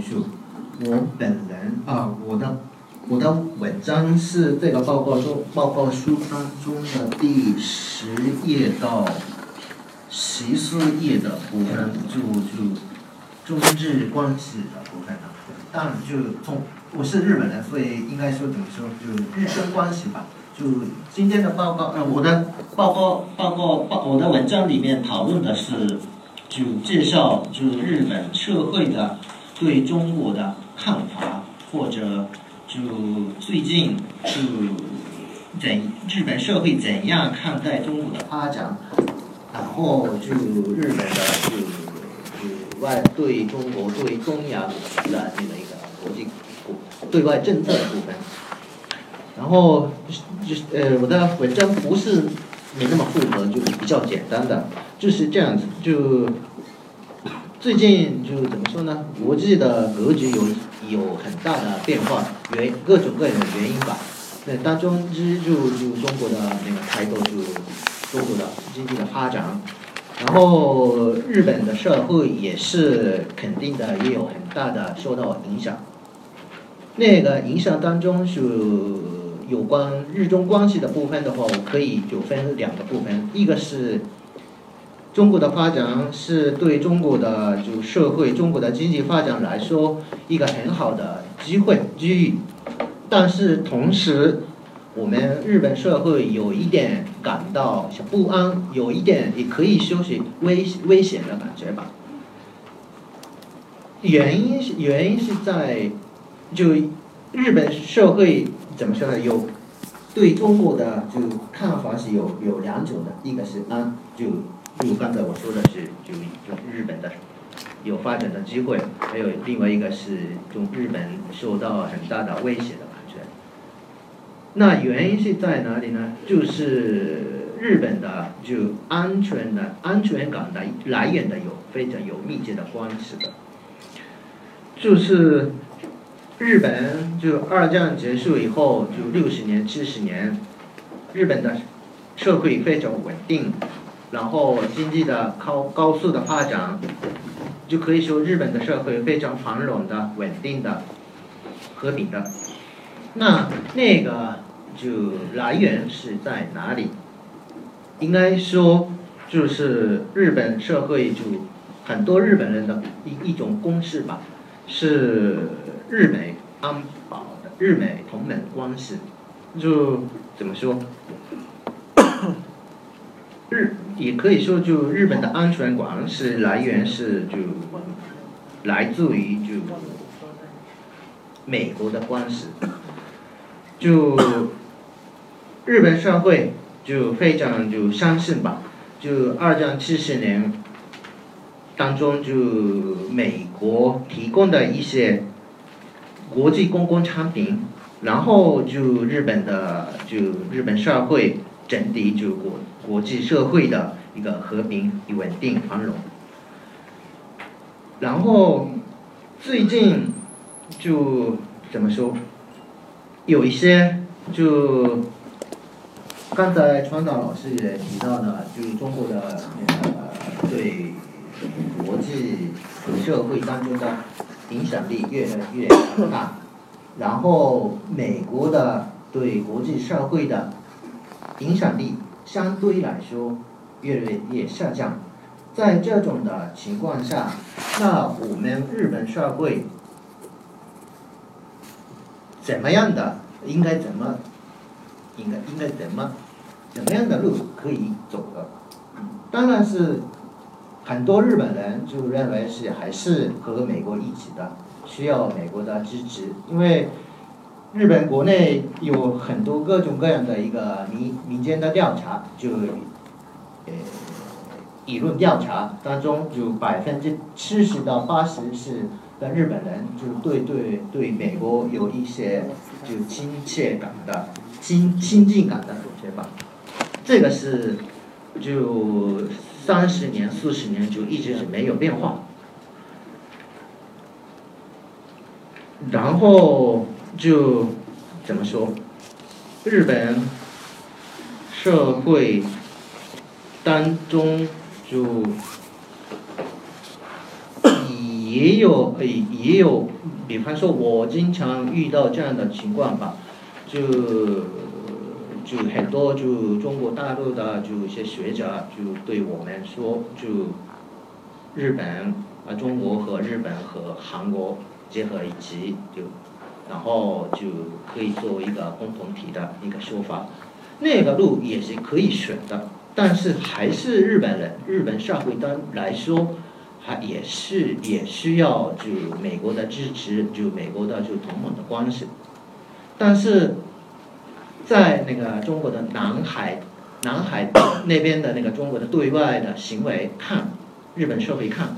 束。我本人啊，我的我的文章是这个报告中报告书当中的第十页到十四页的部分，就就中日关系的部分了。当然，就从我是日本人，所以应该说怎么说，就日中关系吧。就今天的报告，呃，我的报告报告报我的文章里面讨论的是，就介绍就日本社会的对中国的看法，或者就最近就怎日本社会怎样看待中国的发展，然后就日本的就就外对中国对中亚的这么一个国际国对外政策的部分。然后就是呃，我的文章不是没那么复合，就是比较简单的，就是这样子。就最近就怎么说呢？国际的格局有有很大的变化，原各种各样的原因吧。那当中之就就中国的那个态度，就中国的经济的发展，然后日本的社会也是肯定的，也有很大的受到影响。那个影响当中是。有关日中关系的部分的话，我可以就分两个部分，一个是中国的发展是对中国的就社会、中国的经济发展来说一个很好的机会机遇，但是同时我们日本社会有一点感到不安，有一点也可以说是危危险的感觉吧。原因是原因是在就日本社会。怎么说呢？有对中国的就看法是有有两种的，一个是安，就就刚才我说的是就就日本的有发展的机会，还有另外一个是就日本受到很大的威胁的感觉。那原因是在哪里呢？就是日本的就安全的安全感的来源的有非常有密切的关系的，就是。日本就二战结束以后，就六十年、七十年，日本的社会非常稳定，然后经济的高高速的发展，就可以说日本的社会非常繁荣的、稳定的、和平的。那那个就来源是在哪里？应该说就是日本社会就很多日本人的一一种公式吧，是。日美安保的日美同盟关系，就怎么说？日也可以说，就日本的安全感是来源是就来自于就美国的关系，就日本社会就非常就相信吧，就二战七十年当中就美国提供的一些。国际公共产品，然后就日本的就日本社会整体就国国际社会的一个和平与、稳定、繁荣。然后最近就怎么说，有一些就刚才川岛老师也提到的，就是中国的那个对国际社会当中的。影响力越来越大，然后美国的对国际社会的影响力相对来说越来越下降，在这种的情况下，那我们日本社会怎么样的应该怎么应该应该怎么怎么样的路可以走的？当然是。很多日本人就认为是还是和美国一起的，需要美国的支持，因为日本国内有很多各种各样的一个民民间的调查，就呃理论调查当中，就百分之七十到八十是的日本人就对对对美国有一些就亲切感的亲亲近感的对吧，这个是就。三十年、四十年就一直是没有变化，然后就怎么说？日本社会当中就也有呃也有，比方说我经常遇到这样的情况吧，就就很多就中国大陆的就一些学者就对我们说，就日本啊中国和日本和韩国结合一起就，然后就可以作为一个共同体的一个说法，那个路也是可以选的，但是还是日本人日本社会端来说。还也是也需要就美国的支持，就美国的就同盟的关系，但是在那个中国的南海南海那边的那个中国的对外的行为看，日本社会看，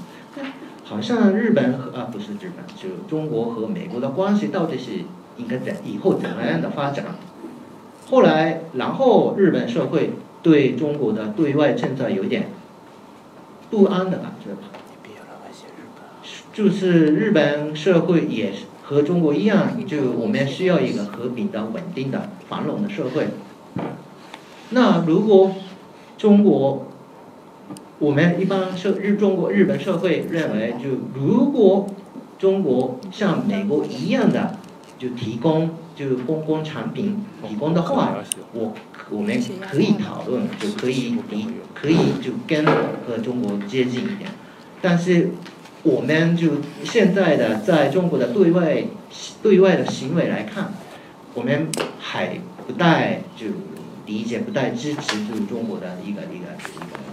好像日本和啊不是日本，就中国和美国的关系到底是应该怎以后怎么样的发展？后来然后日本社会对中国的对外政策有点不安的感觉吧。就是日本社会也和中国一样，就我们需要一个和平的、稳定的、繁荣的社会。那如果中国，我们一般社日中国日本社会认为，就如果中国像美国一样的就提供就公共产品提供的话，我我们可以讨论，就可以比可以就跟和中国接近一点，但是。我们就现在的在中国的对外对外的行为来看，我们还不太就理解，不太支持就中国的一个一个一个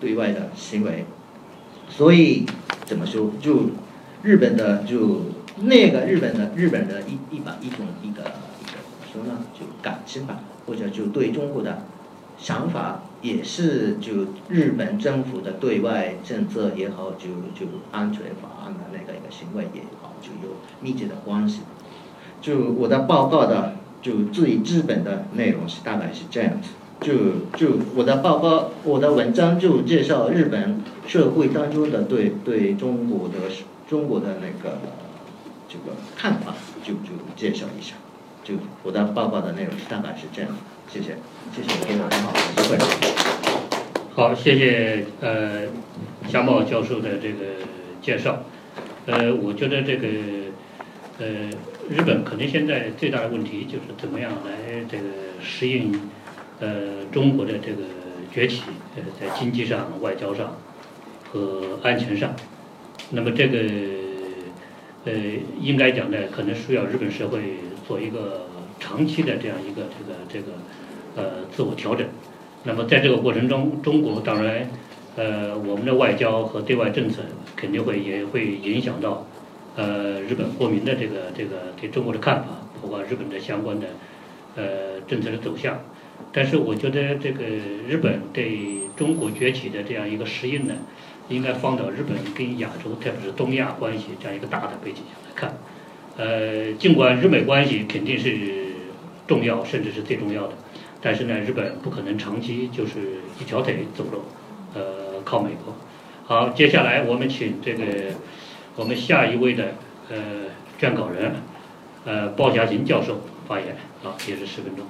对外的行为，所以怎么说就日本的就那个日本的日本的一一把一种一个一个怎么说呢就感情吧，或者就对中国的。想法也是就日本政府的对外政策也好，就就安全法案的那个一个行为也好，就有密切的关系。就我的报告的就最基本的内容是大概是这样子。就就我的报告，我的文章就介绍日本社会当中的对对中国的中国的那个这个看法，就就介绍一下。就我的报告的内容大概是这样。谢谢，谢谢给我很好的机会。好，谢谢呃夏茂教授的这个介绍。呃，我觉得这个呃日本可能现在最大的问题就是怎么样来这个适应呃中国的这个崛起，呃在经济上、外交上和安全上。那么这个呃应该讲呢，可能需要日本社会做一个长期的这样一个这个这个。呃，自我调整。那么在这个过程中，中国当然，呃，我们的外交和对外政策肯定会也会影响到，呃，日本国民的这个这个对中国的看法，包括日本的相关的呃政策的走向。但是我觉得这个日本对中国崛起的这样一个适应呢，应该放到日本跟亚洲，特别是东亚关系这样一个大的背景下来看。呃，尽管日美关系肯定是重要，甚至是最重要的。但是呢，日本不可能长期就是一条腿走路，呃，靠美国。好，接下来我们请这个我们下一位的呃撰稿人，呃鲍家琴教授发言。好，也是十分钟。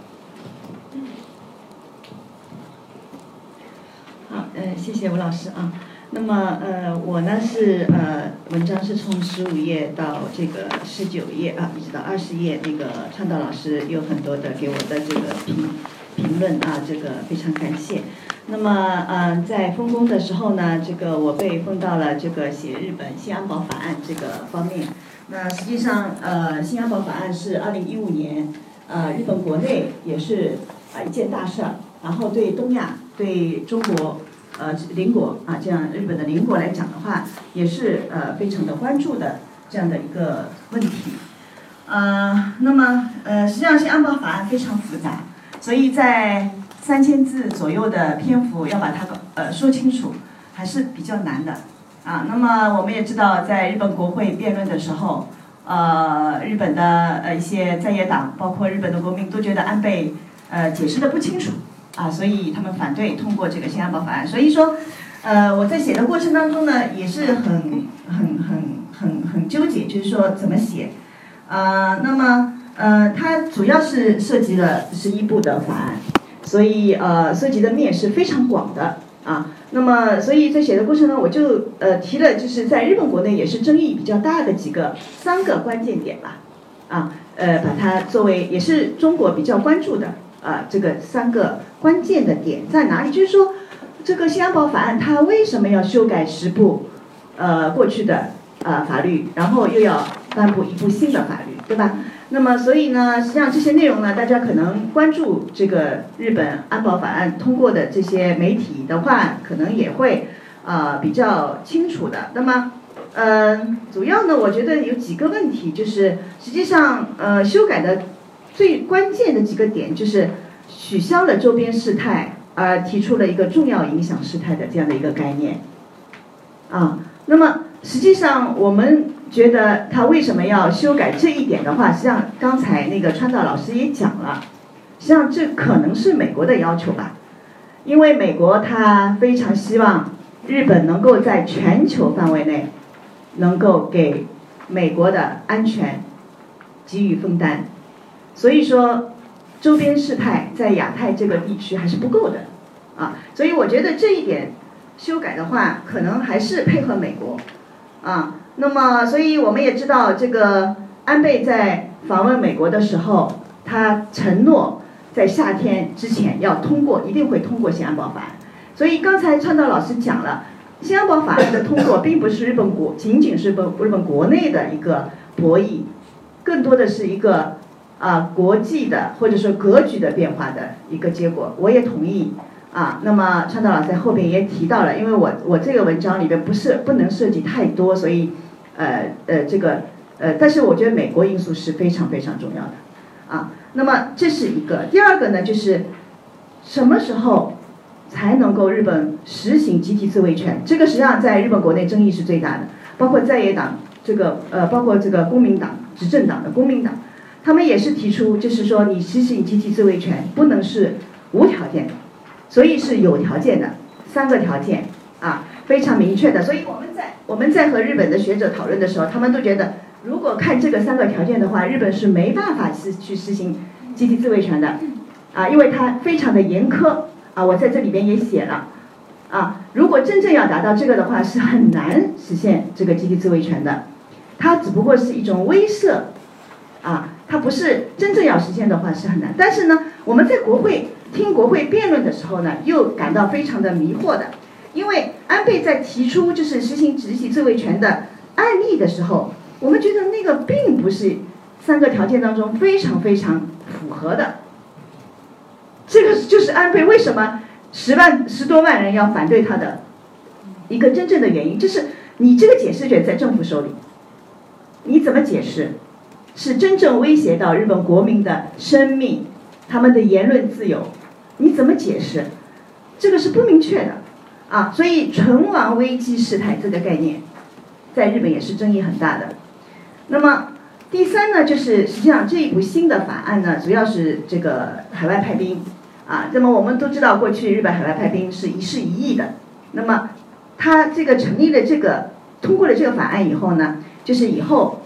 好，呃，谢谢吴老师啊。那么，呃，我呢是呃，文章是从十五页到这个十九页啊，一直到二十页。那个川岛老师有很多的给我的这个评。评论啊，这个非常感谢。那么，嗯，在分工的时候呢，这个我被分到了这个写日本新安保法案这个方面。那实际上，呃，新安保法案是二零一五年，呃，日本国内也是啊一件大事儿。然后对东亚、对中国，呃，邻国啊，这样日本的邻国来讲的话，也是呃非常的关注的这样的一个问题。呃，那么呃，实际上是安保法案非常复杂。所以在三千字左右的篇幅要把它呃说清楚，还是比较难的啊。那么我们也知道，在日本国会辩论的时候，呃，日本的呃一些在野党，包括日本的国民都觉得安倍呃解释的不清楚啊，所以他们反对通过这个新安保法案。所以说，呃，我在写的过程当中呢，也是很很很很很纠结，就是说怎么写啊。那么。呃，它主要是涉及了十一部的法案，所以呃，涉及的面是非常广的啊。那么所以在写的过程中，我就呃提了，就是在日本国内也是争议比较大的几个三个关键点吧，啊，呃，把它作为也是中国比较关注的啊这个三个关键的点在哪里？就是说，这个新安保法案它为什么要修改十部呃过去的呃法律，然后又要颁布一部新的法律，对吧？那么，所以呢，实际上这些内容呢，大家可能关注这个日本安保法案通过的这些媒体的话，可能也会啊比较清楚的。那么，嗯，主要呢，我觉得有几个问题，就是实际上呃修改的最关键的几个点，就是取消了周边事态，而提出了一个重要影响事态的这样的一个概念。啊，那么实际上我们。觉得他为什么要修改这一点的话，实际上刚才那个川岛老师也讲了，实际上这可能是美国的要求吧，因为美国他非常希望日本能够在全球范围内能够给美国的安全给予分担，所以说周边事态在亚太这个地区还是不够的。啊，所以我觉得这一点修改的话，可能还是配合美国。啊。那么，所以我们也知道，这个安倍在访问美国的时候，他承诺在夏天之前要通过，一定会通过新安保法案。所以刚才川岛老师讲了，新安保法案的通过，并不是日本国仅仅是本日本国内的一个博弈，更多的是一个啊国际的或者说格局的变化的一个结果。我也同意。啊，那么川岛老师在后边也提到了，因为我我这个文章里边不是不能涉及太多，所以，呃呃这个呃，但是我觉得美国因素是非常非常重要的，啊，那么这是一个，第二个呢就是什么时候才能够日本实行集体自卫权？这个实际上在日本国内争议是最大的，包括在野党这个呃，包括这个公民党执政党的公民党，他们也是提出，就是说你实行集体自卫权不能是无条件的。所以是有条件的，三个条件啊，非常明确的。所以我们在我们在和日本的学者讨论的时候，他们都觉得，如果看这个三个条件的话，日本是没办法去去实行集体自卫权的，啊，因为它非常的严苛啊。我在这里边也写了，啊，如果真正要达到这个的话，是很难实现这个集体自卫权的，它只不过是一种威慑，啊，它不是真正要实现的话是很难。但是呢，我们在国会。听国会辩论的时候呢，又感到非常的迷惑的，因为安倍在提出就是实行集体自卫权的案例的时候，我们觉得那个并不是三个条件当中非常非常符合的。这个就是安倍为什么十万十多万人要反对他的一个真正的原因，就是你这个解释权在政府手里，你怎么解释，是真正威胁到日本国民的生命，他们的言论自由。你怎么解释？这个是不明确的，啊，所以存亡危机事态这个概念，在日本也是争议很大的。那么第三呢，就是实际上这一部新的法案呢，主要是这个海外派兵，啊，那么我们都知道过去日本海外派兵是一事一议的，那么他这个成立了这个通过了这个法案以后呢，就是以后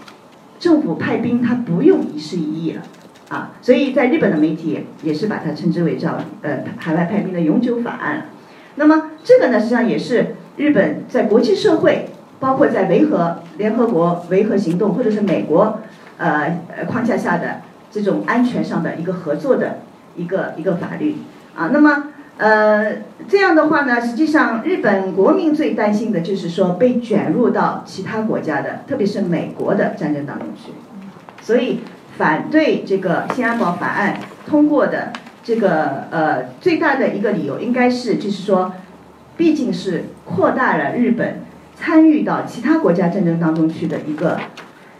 政府派兵他不用一事一议了。啊，所以在日本的媒体也是把它称之为叫呃海外派兵的永久法案。那么这个呢，实际上也是日本在国际社会，包括在维和联合国维和行动或者是美国呃框架下的这种安全上的一个合作的一个一个法律啊。那么呃这样的话呢，实际上日本国民最担心的就是说被卷入到其他国家的，特别是美国的战争当中去，所以。反对这个新安保法案通过的这个呃最大的一个理由，应该是就是说，毕竟是扩大了日本参与到其他国家战争当中去的一个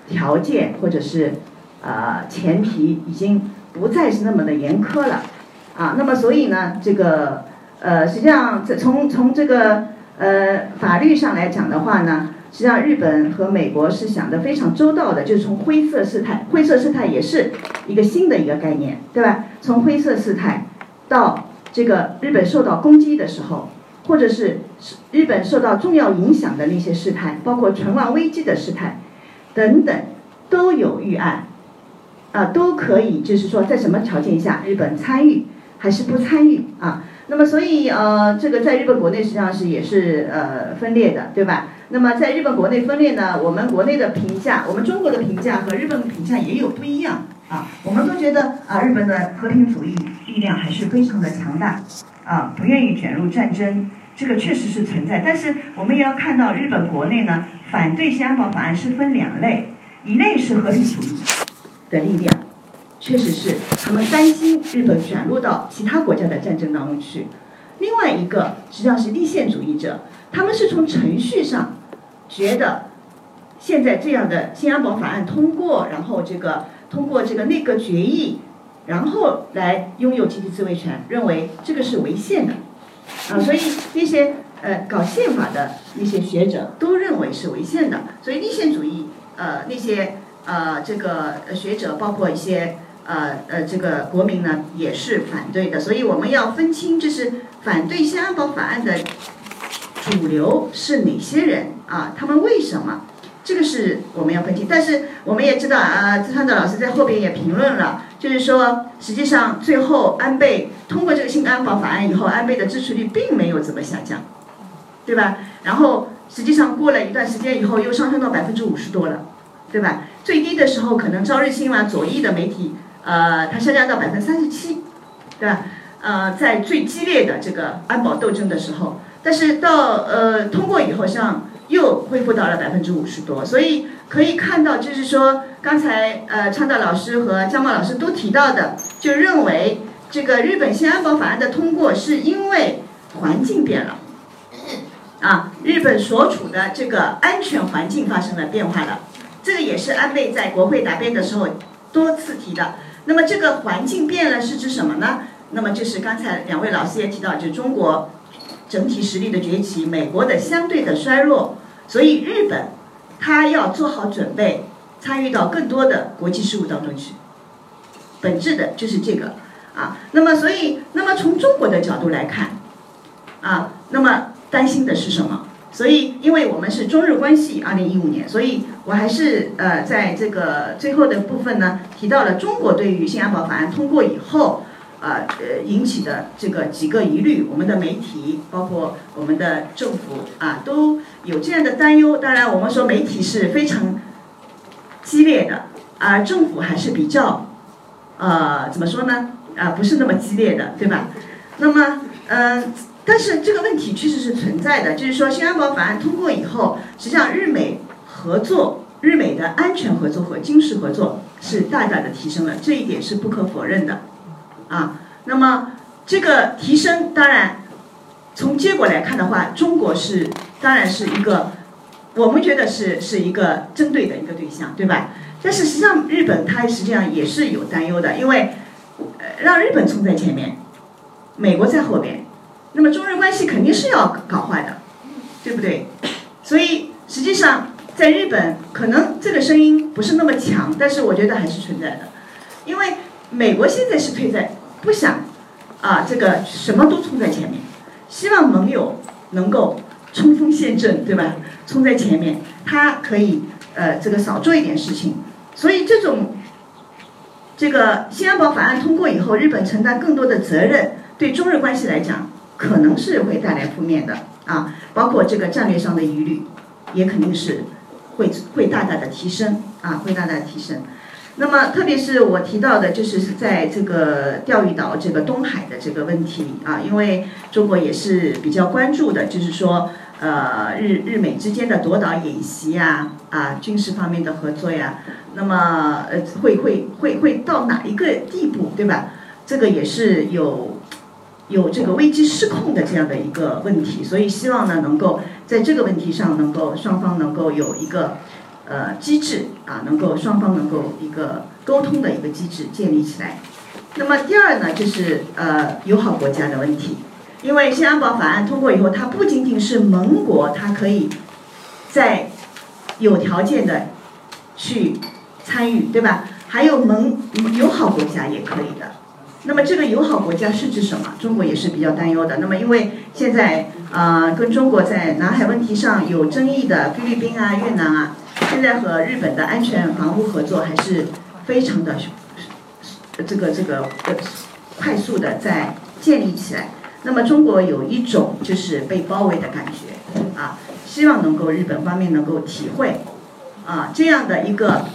条件，或者是呃前提，已经不再是那么的严苛了啊。那么所以呢，这个呃实际上从从这个呃法律上来讲的话呢。实际上，日本和美国是想的非常周到的，就是从灰色事态，灰色事态也是一个新的一个概念，对吧？从灰色事态到这个日本受到攻击的时候，或者是日本受到重要影响的那些事态，包括存亡危机的事态等等，都有预案，啊，都可以，就是说在什么条件下日本参与还是不参与啊？那么所以呃，这个在日本国内实际上是也是呃分裂的，对吧？那么在日本国内分裂呢，我们国内的评价，我们中国的评价和日本的评价也有不一样啊。我们都觉得啊，日本的和平主义力量还是非常的强大啊，不愿意卷入战争，这个确实是存在。但是我们也要看到，日本国内呢，反对新安保法案是分两类，一类是和平主义的力量。确实是，他们担心日本卷入到其他国家的战争当中去。另外一个实际上是立宪主义者，他们是从程序上觉得现在这样的新安保法案通过，然后这个通过这个内阁决议，然后来拥有集体自卫权，认为这个是违宪的啊。所以那些呃搞宪法的那些学者都认为是违宪的。所以立宪主义呃那些呃这个学者包括一些。呃呃，这个国民呢也是反对的，所以我们要分清，就是反对新安保法案的主流是哪些人啊？他们为什么？这个是我们要分清。但是我们也知道啊，资川的老师在后边也评论了，就是说，实际上最后安倍通过这个新安保法案以后，安倍的支持率并没有怎么下降，对吧？然后实际上过了一段时间以后，又上升到百分之五十多了，对吧？最低的时候可能朝日新闻左翼的媒体。呃，它下降到百分之三十七，对吧？呃，在最激烈的这个安保斗争的时候，但是到呃通过以后，像又恢复到了百分之五十多，所以可以看到，就是说刚才呃倡导老师和江茂老师都提到的，就认为这个日本新安保法案的通过是因为环境变了，啊，日本所处的这个安全环境发生了变化了，这个也是安倍在国会答辩的时候多次提的。那么这个环境变了是指什么呢？那么就是刚才两位老师也提到，就中国整体实力的崛起，美国的相对的衰弱，所以日本它要做好准备，参与到更多的国际事务当中去。本质的就是这个啊。那么所以，那么从中国的角度来看，啊，那么担心的是什么？所以，因为我们是中日关系，二零一五年，所以我还是呃，在这个最后的部分呢，提到了中国对于新安保法案通过以后，呃呃引起的这个几个疑虑，我们的媒体，包括我们的政府啊，都有这样的担忧。当然，我们说媒体是非常激烈的，而政府还是比较，呃，怎么说呢？啊，不是那么激烈的，对吧？那么，嗯。但是这个问题确实是存在的，就是说新安保法案通过以后，实际上日美合作、日美的安全合作和军事合作是大大的提升了，这一点是不可否认的，啊，那么这个提升当然从结果来看的话，中国是当然是一个我们觉得是是一个针对的一个对象，对吧？但是实际上日本它实际上也是有担忧的，因为让日本冲在前面，美国在后边。那么中日关系肯定是要搞坏的，对不对？所以实际上在日本可能这个声音不是那么强，但是我觉得还是存在的，因为美国现在是退在不想啊这个什么都冲在前面，希望盟友能够冲锋陷阵，对吧？冲在前面，他可以呃这个少做一点事情。所以这种这个新安保法案通过以后，日本承担更多的责任，对中日关系来讲。可能是会带来负面的啊，包括这个战略上的疑虑，也肯定是会会大大的提升啊，会大大的提升。那么，特别是我提到的，就是在这个钓鱼岛这个东海的这个问题啊，因为中国也是比较关注的，就是说呃日日美之间的夺岛演习呀啊军事方面的合作呀，那么呃会会会会到哪一个地步，对吧？这个也是有。有这个危机失控的这样的一个问题，所以希望呢能够在这个问题上能够双方能够有一个呃机制啊，能够双方能够一个沟通的一个机制建立起来。那么第二呢就是呃友好国家的问题，因为新安保法案通过以后，它不仅仅是盟国，它可以在有条件的去参与，对吧？还有盟友好国家也可以的。那么这个友好国家是指什么？中国也是比较担忧的。那么因为现在啊，跟中国在南海问题上有争议的菲律宾啊、越南啊，现在和日本的安全防务合作还是非常的这个这个呃快速的在建立起来。那么中国有一种就是被包围的感觉啊，希望能够日本方面能够体会啊这样的一个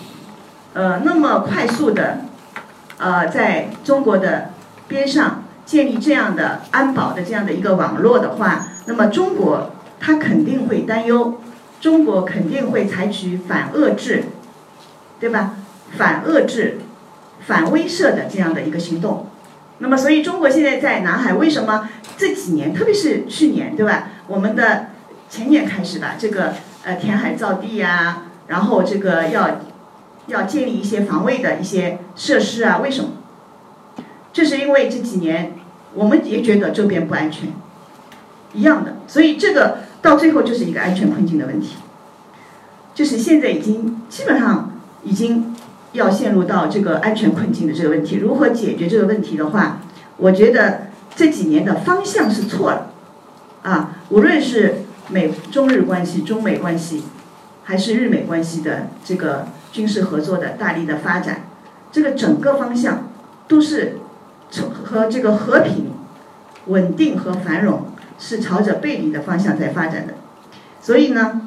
呃那么快速的呃在中国的边上建立这样的安保的这样的一个网络的话，那么中国它肯定会担忧，中国肯定会采取反遏制，对吧？反遏制、反威慑的这样的一个行动。那么，所以中国现在在南海为什么这几年，特别是去年，对吧？我们的前年开始吧，这个呃填海造地呀，然后这个要要建立一些防卫的一些设施啊，为什么？这是因为这几年我们也觉得周边不安全，一样的，所以这个到最后就是一个安全困境的问题，就是现在已经基本上已经。要陷入到这个安全困境的这个问题，如何解决这个问题的话，我觉得这几年的方向是错了，啊，无论是美中日关系、中美关系，还是日美关系的这个军事合作的大力的发展，这个整个方向都是从和这个和平、稳定和繁荣是朝着背离的方向在发展的，所以呢，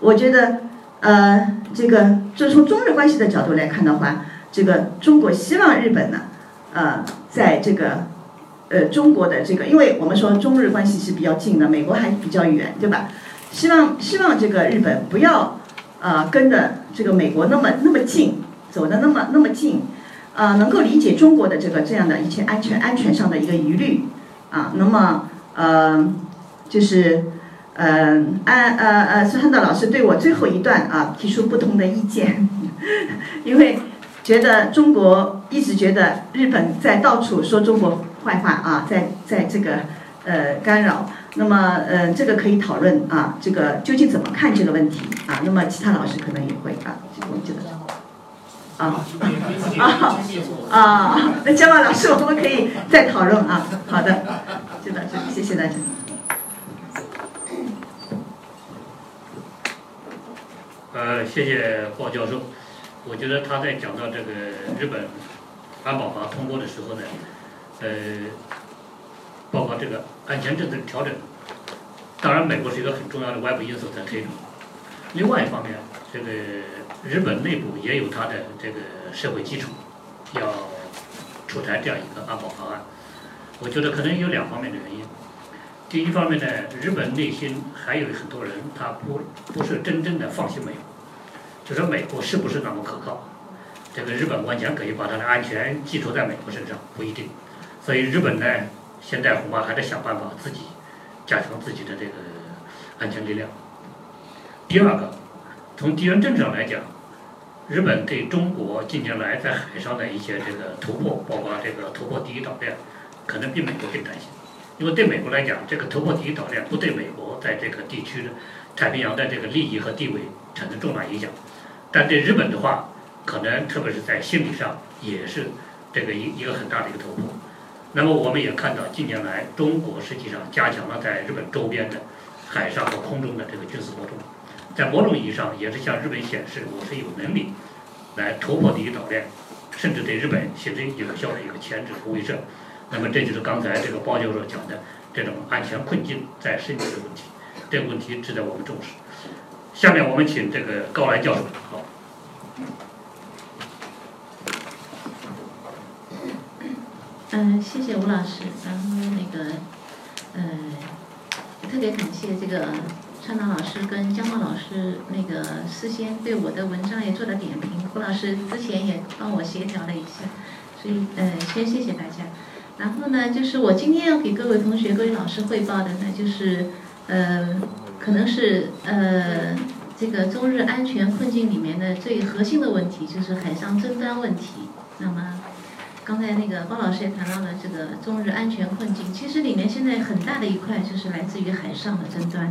我觉得。呃，这个就从中日关系的角度来看的话，这个中国希望日本呢，呃，在这个呃中国的这个，因为我们说中日关系是比较近的，美国还比较远，对吧？希望希望这个日本不要呃跟着这个美国那么那么近，走的那么那么近，呃，能够理解中国的这个这样的一些安全安全上的一个疑虑啊，那么呃就是。呃，安呃呃，孙汉道老师对我最后一段啊提出不同的意见，因为觉得中国一直觉得日本在到处说中国坏话啊，在在这个呃干扰，那么呃这个可以讨论啊，这个究竟怎么看这个问题啊？那么其他老师可能也会啊，我觉得啊啊 啊，那姜老师我们可以再讨论啊，好的，就到这里，谢谢大家。呃，谢谢鲍教授。我觉得他在讲到这个日本安保法通过的时候呢，呃，包括这个安全政策的调整，当然美国是一个很重要的外部因素在推动。另外一方面，这个日本内部也有它的这个社会基础，要出台这样一个安保方案。我觉得可能有两方面的原因。第一方面呢，日本内心还有很多人，他不不是真正的放心美国，就说美国是不是那么可靠？这个日本完全可以把它的安全寄托在美国身上，不一定。所以日本呢，现在恐怕还得想办法自己加强自己的这个安全力量。第二个，从地缘政治上来讲，日本对中国近年来在海上的一些这个突破，包括这个突破第一岛链，可能比美国更担心。因为对美国来讲，这个突破第一岛链不对美国在这个地区的太平洋的这个利益和地位产生重大影响，但对日本的话，可能特别是在心理上也是这个一一个很大的一个突破。那么我们也看到近年来中国实际上加强了在日本周边的海上和空中的这个军事活动，在某种意义上也是向日本显示我是有能力来突破第一岛链，甚至对日本形成有效的一个牵制和威慑。那么这就是刚才这个包教授讲的这种安全困境在升级的问题，这个问题值得我们重视。下面我们请这个高兰教授。好。嗯，谢谢吴老师。然后那个，呃，特别感谢这个川岛老师跟江茂老师那个事先对我的文章也做了点评。吴老师之前也帮我协调了一下，所以呃，先谢谢大家。然后呢，就是我今天要给各位同学、各位老师汇报的呢，就是，呃，可能是呃，这个中日安全困境里面的最核心的问题，就是海上争端问题。那么，刚才那个包老师也谈到了这个中日安全困境，其实里面现在很大的一块就是来自于海上的争端。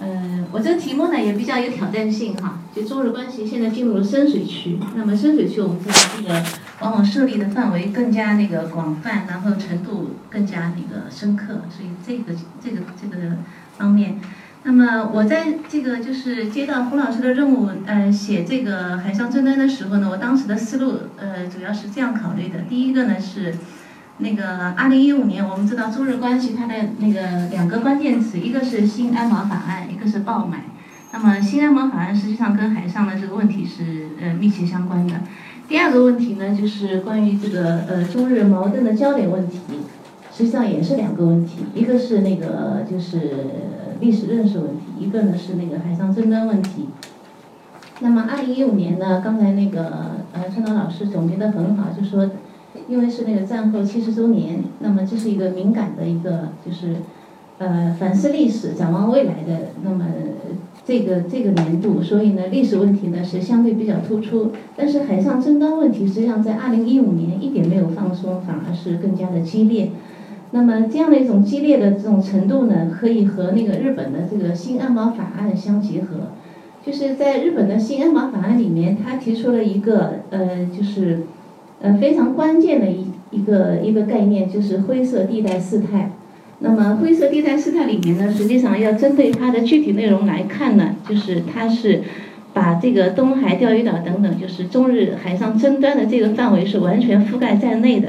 嗯，我这个题目呢也比较有挑战性哈，就中日关系现在进入了深水区。那么深水区我们知道这个往往设立的范围更加那个广泛，然后程度更加那个深刻，所以这个这个这个方面，那么我在这个就是接到胡老师的任务，呃，写这个海上争端的时候呢，我当时的思路呃主要是这样考虑的，第一个呢是。那个二零一五年，我们知道中日关系它的那个两个关键词，一个是新安保法案，一个是爆买。那么新安保法案实际上跟海上的这个问题是呃密切相关的。第二个问题呢，就是关于这个呃中日矛盾的焦点问题，实际上也是两个问题，一个是那个就是历史认识问题，一个呢是那个海上争端问题。那么二零一五年呢，刚才那个呃川岛老师总结的很好，就说因为是那个战后七十周年，那么这是一个敏感的一个就是呃反思历史、展望未来的那么。这个这个年度，所以呢，历史问题呢是相对比较突出，但是海上争端问题实际上在二零一五年一点没有放松，反而是更加的激烈。那么这样的一种激烈的这种程度呢，可以和那个日本的这个新安保法案相结合。就是在日本的新安保法案里面，他提出了一个呃，就是呃非常关键的一一个一个概念，就是灰色地带事态。那么灰色地带事态里面呢，实际上要针对它的具体内容来看呢，就是它是把这个东海、钓鱼岛等等，就是中日海上争端的这个范围是完全覆盖在内的。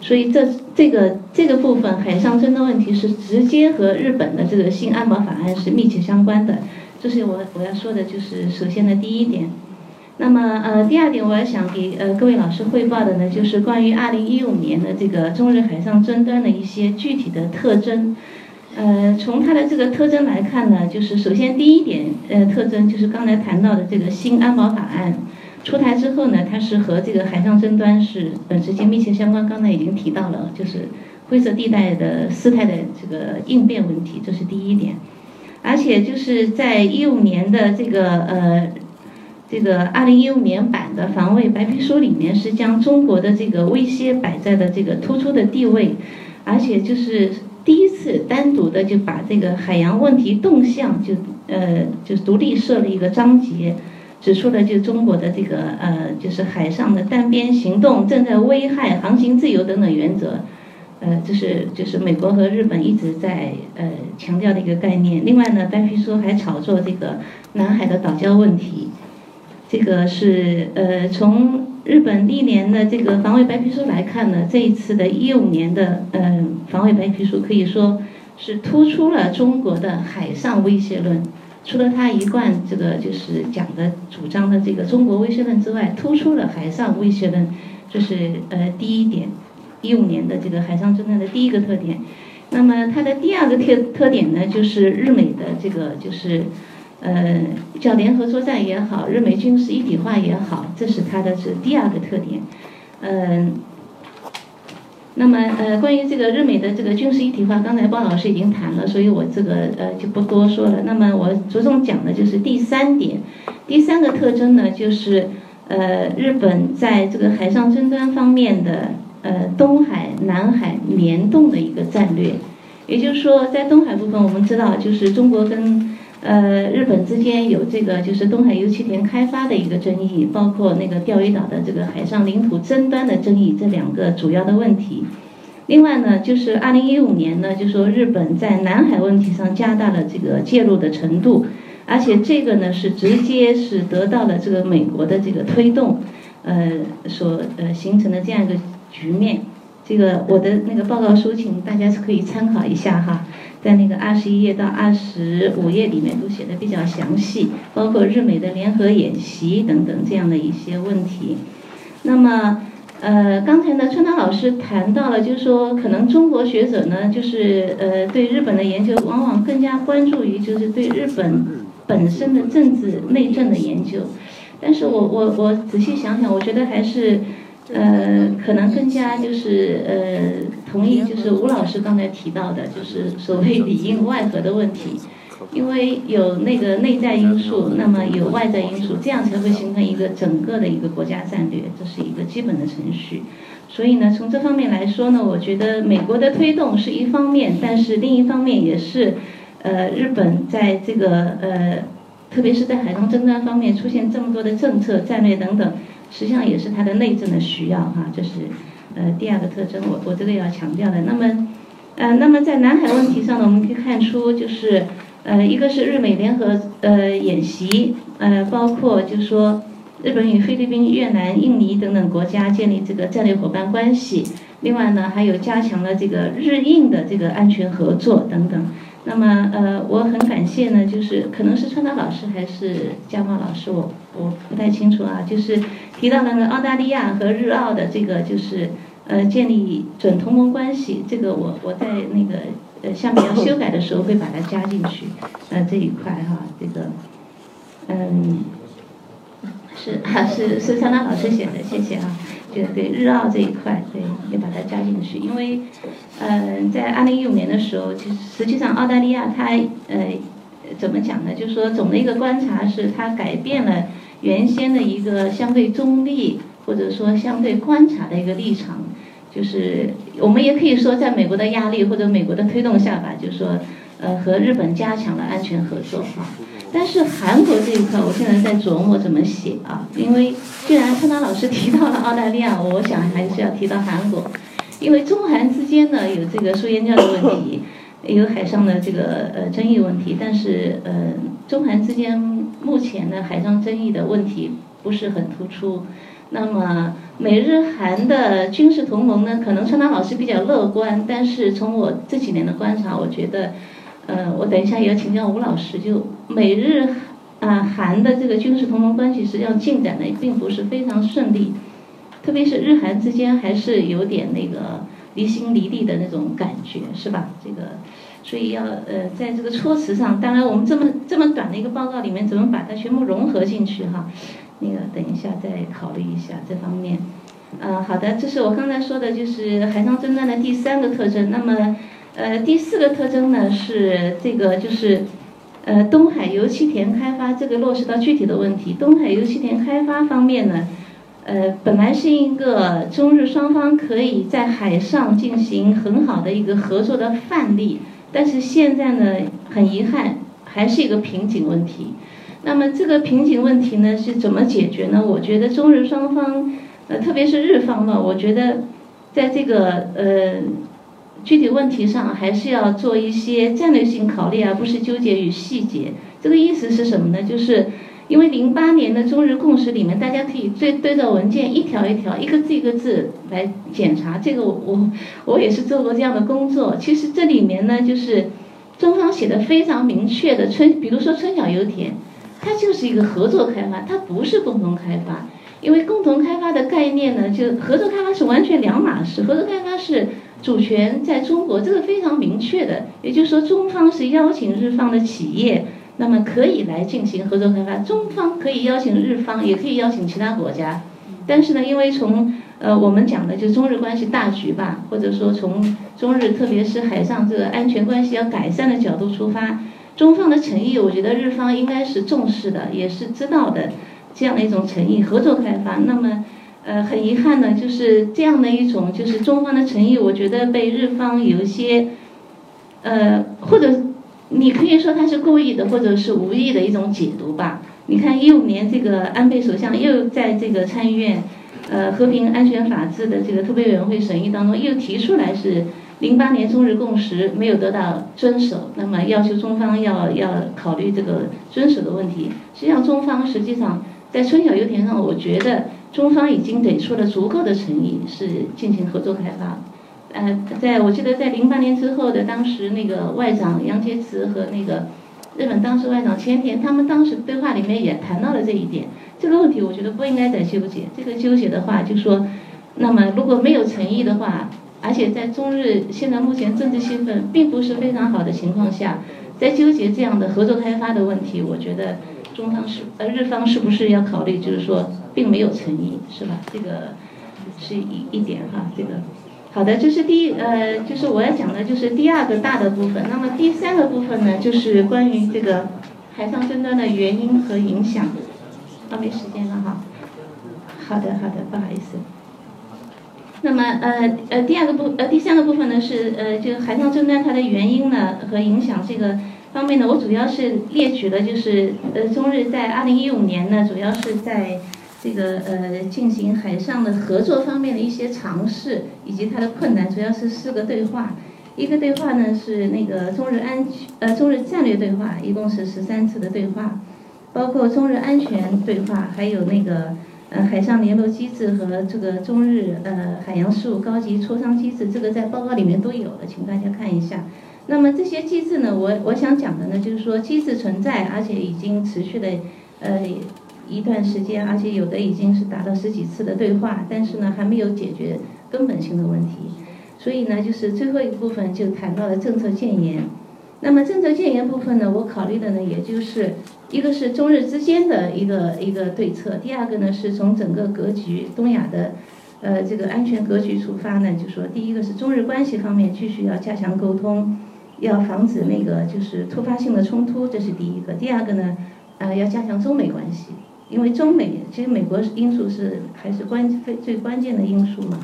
所以这这个这个部分海上争端问题是直接和日本的这个新安保法案是密切相关的。这是我我要说的，就是首先的第一点。那么，呃，第二点我要想给呃各位老师汇报的呢，就是关于二零一五年的这个中日海上争端的一些具体的特征。呃，从它的这个特征来看呢，就是首先第一点，呃，特征就是刚才谈到的这个新安保法案出台之后呢，它是和这个海上争端是呃直接密切相关。刚才已经提到了，就是灰色地带的事态的这个应变问题，这是第一点。而且就是在一五年的这个呃。这个二零一五年版的防卫白皮书里面是将中国的这个威胁摆在了这个突出的地位，而且就是第一次单独的就把这个海洋问题动向就呃就独立设了一个章节，指出了就中国的这个呃就是海上的单边行动正在危害航行自由等等原则，呃这是就是美国和日本一直在呃强调的一个概念。另外呢，白皮书还炒作这个南海的岛礁问题。这个是呃，从日本历年的这个防卫白皮书来看呢，这一次的一五年的嗯防卫白皮书可以说是突出了中国的海上威胁论。除了他一贯这个就是讲的主张的这个中国威胁论之外，突出了海上威胁论，这是呃第一点。一五年的这个海上争端的第一个特点。那么它的第二个特特点呢，就是日美的这个就是。呃，叫联合作战也好，日美军事一体化也好，这是它的是第二个特点。嗯，那么呃，关于这个日美的这个军事一体化，刚才包老师已经谈了，所以我这个呃就不多说了。那么我着重讲的就是第三点，第三个特征呢，就是呃，日本在这个海上争端方面的呃东海、南海联动的一个战略。也就是说，在东海部分，我们知道就是中国跟呃，日本之间有这个就是东海油气田开发的一个争议，包括那个钓鱼岛的这个海上领土争端的争议，这两个主要的问题。另外呢，就是二零一五年呢，就说日本在南海问题上加大了这个介入的程度，而且这个呢是直接是得到了这个美国的这个推动，呃，所呃形成的这样一个局面。这个我的那个报告书，请大家是可以参考一下哈。在那个二十一页到二十五页里面都写的比较详细，包括日美的联合演习等等这样的一些问题。那么，呃，刚才呢，川岛老师谈到了，就是说，可能中国学者呢，就是呃，对日本的研究往往更加关注于就是对日本本身的政治内政的研究。但是我我我仔细想想，我觉得还是。呃，可能更加就是呃，同意就是吴老师刚才提到的，就是所谓里应外合的问题，因为有那个内在因素，那么有外在因素，这样才会形成一个整个的一个国家战略，这是一个基本的程序。所以呢，从这方面来说呢，我觉得美国的推动是一方面，但是另一方面也是，呃，日本在这个呃，特别是在海上争端方面出现这么多的政策、战略等等。实际上也是它的内政的需要哈，这是呃第二个特征，我我这个要强调的。那么，呃，那么在南海问题上呢，我们可以看出就是呃一个是日美联合呃演习，呃包括就是说日本与菲律宾、越南、印尼等等国家建立这个战略伙伴关系。另外呢，还有加强了这个日印的这个安全合作等等。那么，呃，我很感谢呢，就是可能是川岛老师还是加茂老师，我我不太清楚啊，就是提到了呢澳大利亚和日澳的这个就是呃建立准同盟关系，这个我我在那个呃下面要修改的时候会把它加进去，呃这一块哈，这个嗯是啊是是川岛老师写的，谢谢啊。对对，日澳这一块，对，也把它加进去。因为，呃，在二零一五年的时候，其实实际上澳大利亚它呃怎么讲呢？就是说总的一个观察是，它改变了原先的一个相对中立或者说相对观察的一个立场。就是我们也可以说，在美国的压力或者美国的推动下吧，就是说，呃，和日本加强了安全合作哈。但是韩国这一块，我现在在琢磨怎么写啊。因为既然川达老师提到了澳大利亚，我想还是要提到韩国。因为中韩之间呢有这个输烟教的问题，有海上的这个呃争议问题。但是呃，中韩之间目前呢海上争议的问题不是很突出。那么美日韩的军事同盟呢，可能川达老师比较乐观。但是从我这几年的观察，我觉得。呃，我等一下也要请教吴老师。就美日啊韩的这个军事同盟关系，实际上进展的并不是非常顺利，特别是日韩之间还是有点那个离心离地的那种感觉，是吧？这个，所以要呃在这个措辞上，当然我们这么这么短的一个报告里面，怎么把它全部融合进去哈？那个等一下再考虑一下这方面。呃，好的，这是我刚才说的，就是海上侦探的第三个特征。那么。呃，第四个特征呢是这个，就是，呃，东海油气田开发这个落实到具体的问题。东海油气田开发方面呢，呃，本来是一个中日双方可以在海上进行很好的一个合作的范例，但是现在呢，很遗憾，还是一个瓶颈问题。那么这个瓶颈问题呢是怎么解决呢？我觉得中日双方，呃，特别是日方吧，我觉得，在这个呃。具体问题上还是要做一些战略性考虑，而不是纠结于细节。这个意思是什么呢？就是因为零八年的中日共识里面，大家可以对对照文件一条一条、一个字一个字来检查。这个我我我也是做过这样的工作。其实这里面呢，就是中方写的非常明确的春，比如说春晓油田，它就是一个合作开发，它不是共同开发。因为共同开发的概念呢，就合作开发是完全两码事。合作开发是。主权在中国，这个非常明确的，也就是说，中方是邀请日方的企业，那么可以来进行合作开发。中方可以邀请日方，也可以邀请其他国家。但是呢，因为从呃我们讲的就中日关系大局吧，或者说从中日特别是海上这个安全关系要改善的角度出发，中方的诚意，我觉得日方应该是重视的，也是知道的这样的一种诚意，合作开发。那么。呃，很遗憾呢，就是这样的一种，就是中方的诚意，我觉得被日方有一些，呃，或者你可以说他是故意的，或者是无意的一种解读吧。你看一五年这个安倍首相又在这个参议院，呃，和平安全法制的这个特别委员会审议当中又提出来是零八年中日共识没有得到遵守，那么要求中方要要考虑这个遵守的问题。实际上中方实际上在春晓油田上，我觉得。中方已经给出了足够的诚意，是进行合作开发。呃，在我记得在零八年之后的当时那个外长杨洁篪和那个日本当时外长千田，他们当时对话里面也谈到了这一点。这个问题我觉得不应该再纠结。这个纠结的话，就说，那么如果没有诚意的话，而且在中日现在目前政治气氛并不是非常好的情况下，在纠结这样的合作开发的问题，我觉得中方是呃日方是不是要考虑，就是说。并没有诚意，是吧？这个是一一点哈，这个好的，这是第一呃，就是我要讲的，就是第二个大的部分。那么第三个部分呢，就是关于这个海上争端的原因和影响。啊，没时间了哈。好的，好的，不好意思。那么呃呃，第二个部呃第三个部分呢是呃，这个海上争端它的原因呢和影响这个方面呢，我主要是列举了就是呃，中日在二零一五年呢，主要是在。这个呃，进行海上的合作方面的一些尝试，以及它的困难，主要是四个对话。一个对话呢是那个中日安全呃中日战略对话，一共是十三次的对话。包括中日安全对话，还有那个呃海上联络机制和这个中日呃海洋事务高级磋商机制，这个在报告里面都有的，请大家看一下。那么这些机制呢，我我想讲的呢，就是说机制存在，而且已经持续的呃一段时间，而且有的已经是达到十几次的对话，但是呢还没有解决根本性的问题。所以呢，就是最后一部分就谈到了政策建言。那么政策建言部分呢，我考虑的呢，也就是一个是中日之间的一个一个对策，第二个呢是从整个格局东亚的呃这个安全格局出发呢，就说第一个是中日关系方面继续要加强沟通。要防止那个就是突发性的冲突，这是第一个。第二个呢，呃，要加强中美关系，因为中美其实美国因素是还是关最最关键的因素嘛。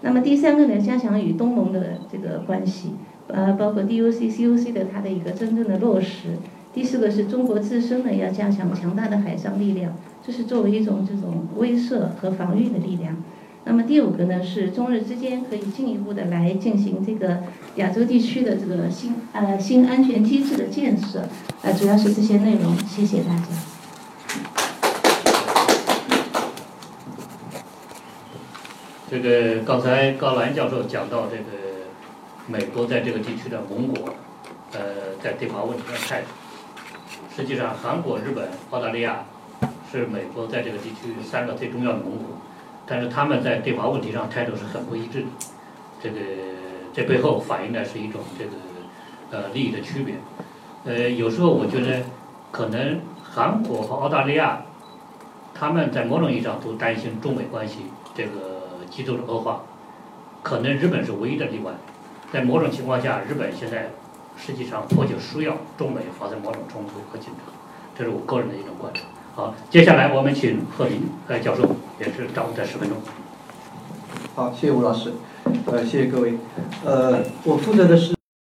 那么第三个呢，加强与东盟的这个关系，呃，包括 DUC、CUC 的它的一个真正的落实。第四个是中国自身呢要加强强大的海上力量，这是作为一种这种威慑和防御的力量。那么第五个呢，是中日之间可以进一步的来进行这个亚洲地区的这个新呃新安全机制的建设，呃，主要是这些内容。谢谢大家。这个刚才高兰教授讲到这个美国在这个地区的盟国，呃，在对华问题的态度。实际上，韩国、日本、澳大利亚是美国在这个地区三个最重要的盟国。但是他们在对华问题上态度是很不一致的，这个这背后反映的是一种这个呃利益的区别。呃，有时候我觉得可能韩国和澳大利亚他们在某种意义上都担心中美关系这个极度的恶化，可能日本是唯一的例外。在某种情况下，日本现在实际上迫切需要中美发生某种冲突和紧张，这是我个人的一种观察。好，接下来我们请贺林呃教授，也是掌握这十分钟。好，谢谢吴老师，呃，谢谢各位，呃，我负责的是。